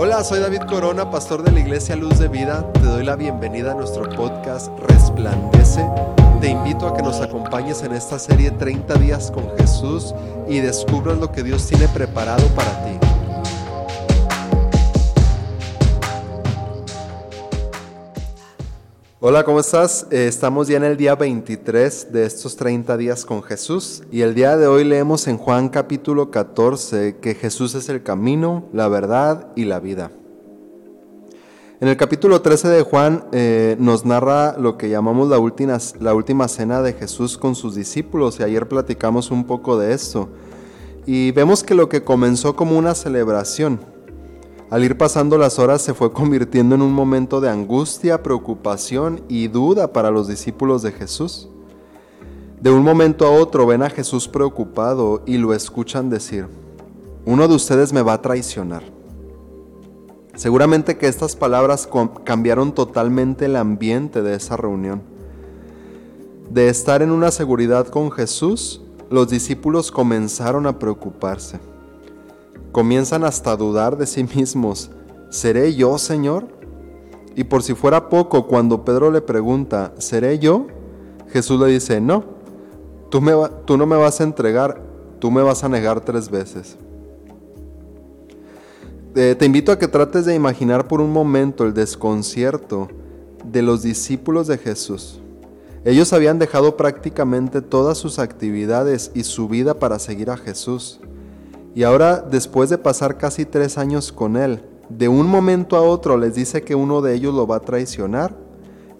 Hola, soy David Corona, pastor de la Iglesia Luz de Vida. Te doy la bienvenida a nuestro podcast Resplandece. Te invito a que nos acompañes en esta serie 30 días con Jesús y descubras lo que Dios tiene preparado para ti. Hola, ¿cómo estás? Eh, estamos ya en el día 23 de estos 30 días con Jesús y el día de hoy leemos en Juan capítulo 14 que Jesús es el camino, la verdad y la vida. En el capítulo 13 de Juan eh, nos narra lo que llamamos la última, la última cena de Jesús con sus discípulos y ayer platicamos un poco de esto. Y vemos que lo que comenzó como una celebración, al ir pasando las horas se fue convirtiendo en un momento de angustia, preocupación y duda para los discípulos de Jesús. De un momento a otro ven a Jesús preocupado y lo escuchan decir, uno de ustedes me va a traicionar. Seguramente que estas palabras cambiaron totalmente el ambiente de esa reunión. De estar en una seguridad con Jesús, los discípulos comenzaron a preocuparse. Comienzan hasta a dudar de sí mismos, ¿seré yo, Señor? Y por si fuera poco, cuando Pedro le pregunta, ¿seré yo? Jesús le dice, no, tú, no me vas a entregar, tú me vas a negar tres veces. Eh, te invito a que trates de imaginar por un momento el desconcierto de los discípulos de Jesús. Ellos habían dejado prácticamente todas sus actividades y su vida para seguir a Jesús. Y ahora, después de pasar casi tres años con él, de un momento a otro les dice que uno de ellos lo va a traicionar,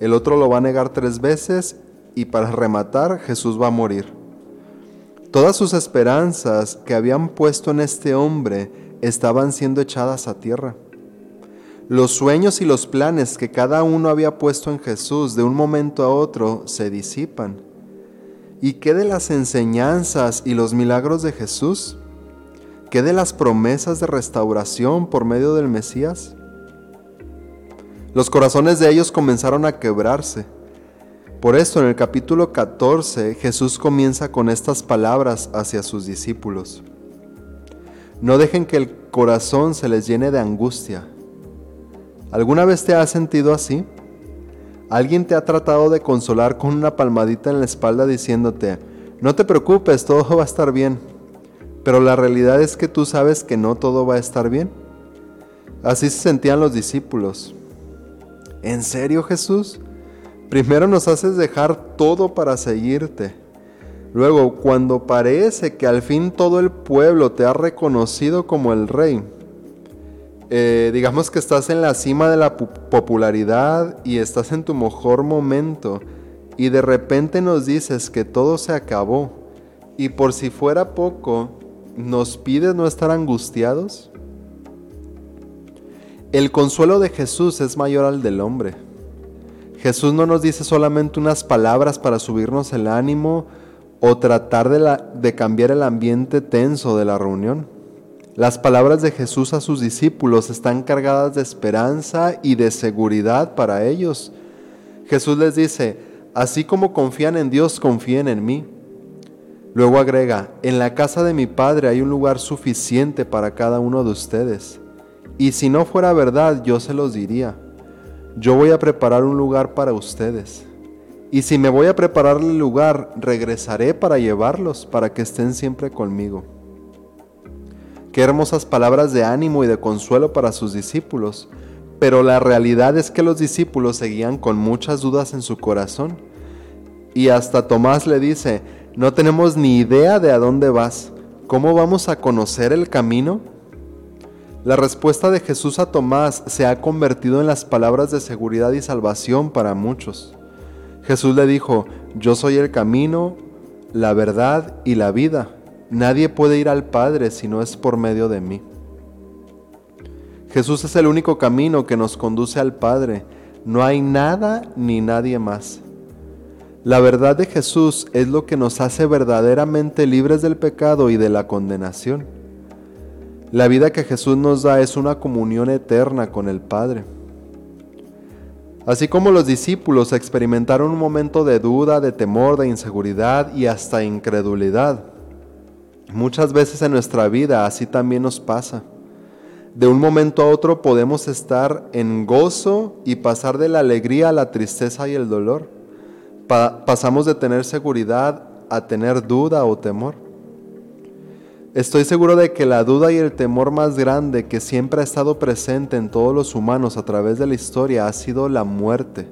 el otro lo va a negar tres veces y para rematar Jesús va a morir. Todas sus esperanzas que habían puesto en este hombre estaban siendo echadas a tierra. Los sueños y los planes que cada uno había puesto en Jesús de un momento a otro se disipan. ¿Y qué de las enseñanzas y los milagros de Jesús? ¿Qué de las promesas de restauración por medio del Mesías? Los corazones de ellos comenzaron a quebrarse. Por esto en el capítulo 14 Jesús comienza con estas palabras hacia sus discípulos. No dejen que el corazón se les llene de angustia. ¿Alguna vez te has sentido así? ¿Alguien te ha tratado de consolar con una palmadita en la espalda diciéndote, no te preocupes, todo va a estar bien? Pero la realidad es que tú sabes que no todo va a estar bien. Así se sentían los discípulos. ¿En serio Jesús? Primero nos haces dejar todo para seguirte. Luego, cuando parece que al fin todo el pueblo te ha reconocido como el rey, eh, digamos que estás en la cima de la popularidad y estás en tu mejor momento, y de repente nos dices que todo se acabó, y por si fuera poco, nos pide no estar angustiados? El consuelo de Jesús es mayor al del hombre. Jesús no nos dice solamente unas palabras para subirnos el ánimo o tratar de, de, cambiar el ambiente tenso de la reunión. Las palabras de Jesús a sus discípulos están cargadas de esperanza y de seguridad para ellos. Jesús les dice, así como confían en Dios, confíen en mí. Luego agrega, en la casa de mi Padre hay un lugar suficiente para cada uno de ustedes. Y si no fuera verdad, yo se los diría. Yo voy a preparar un lugar para ustedes. Y si me voy a preparar el lugar, regresaré para llevarlos, para que estén siempre conmigo. Qué hermosas palabras de ánimo y de consuelo para sus discípulos. Pero la realidad es que los discípulos seguían con muchas dudas en su corazón. Y hasta Tomás le dice, no tenemos ni idea de a dónde vas. ¿Cómo vamos a conocer el camino? La respuesta de Jesús a Tomás se ha convertido en las palabras de seguridad y salvación para muchos. Jesús le dijo, yo soy el camino, la verdad y la vida. Nadie puede ir al Padre si no es por medio de mí. Jesús es el único camino que nos conduce al Padre. No hay nada ni nadie más. La verdad de Jesús es lo que nos hace verdaderamente libres del pecado y de la condenación. La vida que Jesús nos da es una comunión eterna con el Padre. Así como los discípulos experimentaron un momento de duda, de temor, de inseguridad y hasta incredulidad, muchas veces en nuestra vida así también nos pasa. De un momento a otro podemos estar en gozo y pasar de la alegría a la tristeza y el dolor. Pasamos de tener seguridad a tener duda o temor. Estoy seguro de que la duda y el temor más grande que siempre ha estado presente en todos los humanos a través de la historia ha sido la muerte,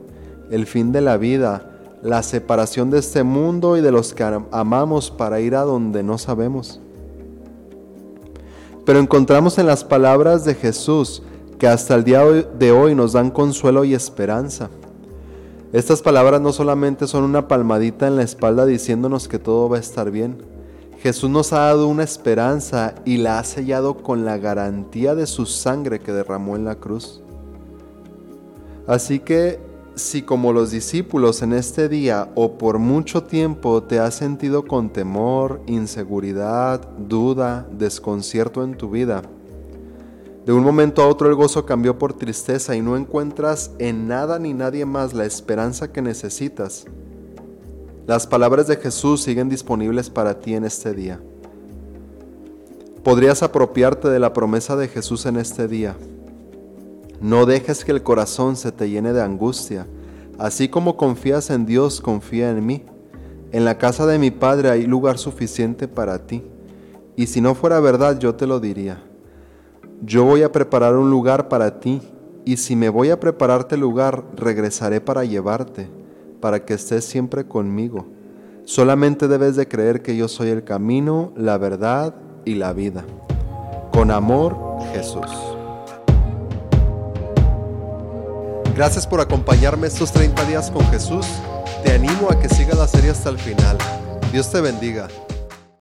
el fin de la vida, la separación de este mundo y de los que amamos para ir a donde no sabemos. Pero encontramos en las palabras de Jesús que hasta el día de hoy nos dan consuelo y esperanza. Estas palabras no solamente son una palmadita en la espalda diciéndonos que todo va a estar bien. Jesús nos ha dado una esperanza y la ha sellado con la garantía de su sangre que derramó en la cruz. Así que si como los discípulos en este día o por mucho tiempo te has sentido con temor, inseguridad, duda, desconcierto en tu vida, de un momento a otro el gozo cambió por tristeza y no encuentras en nada ni nadie más la esperanza que necesitas, las palabras de Jesús siguen disponibles para ti en este día. Podrías apropiarte de la promesa de Jesús en este día no dejes que el corazón se te llene de angustia. Así como confías en Dios, confía en mí. En la casa de mi Padre hay lugar suficiente para ti. Y si no fuera verdad, yo te lo diría. Yo voy a preparar un lugar para ti, y si me voy a prepararte lugar, regresaré para llevarte, para que estés siempre conmigo. Solamente debes de creer que yo soy el camino, la verdad y la vida. Con amor, Jesús. Gracias por acompañarme estos 30 días con Jesús. Te animo a que sigas la serie hasta el final. Dios te bendiga.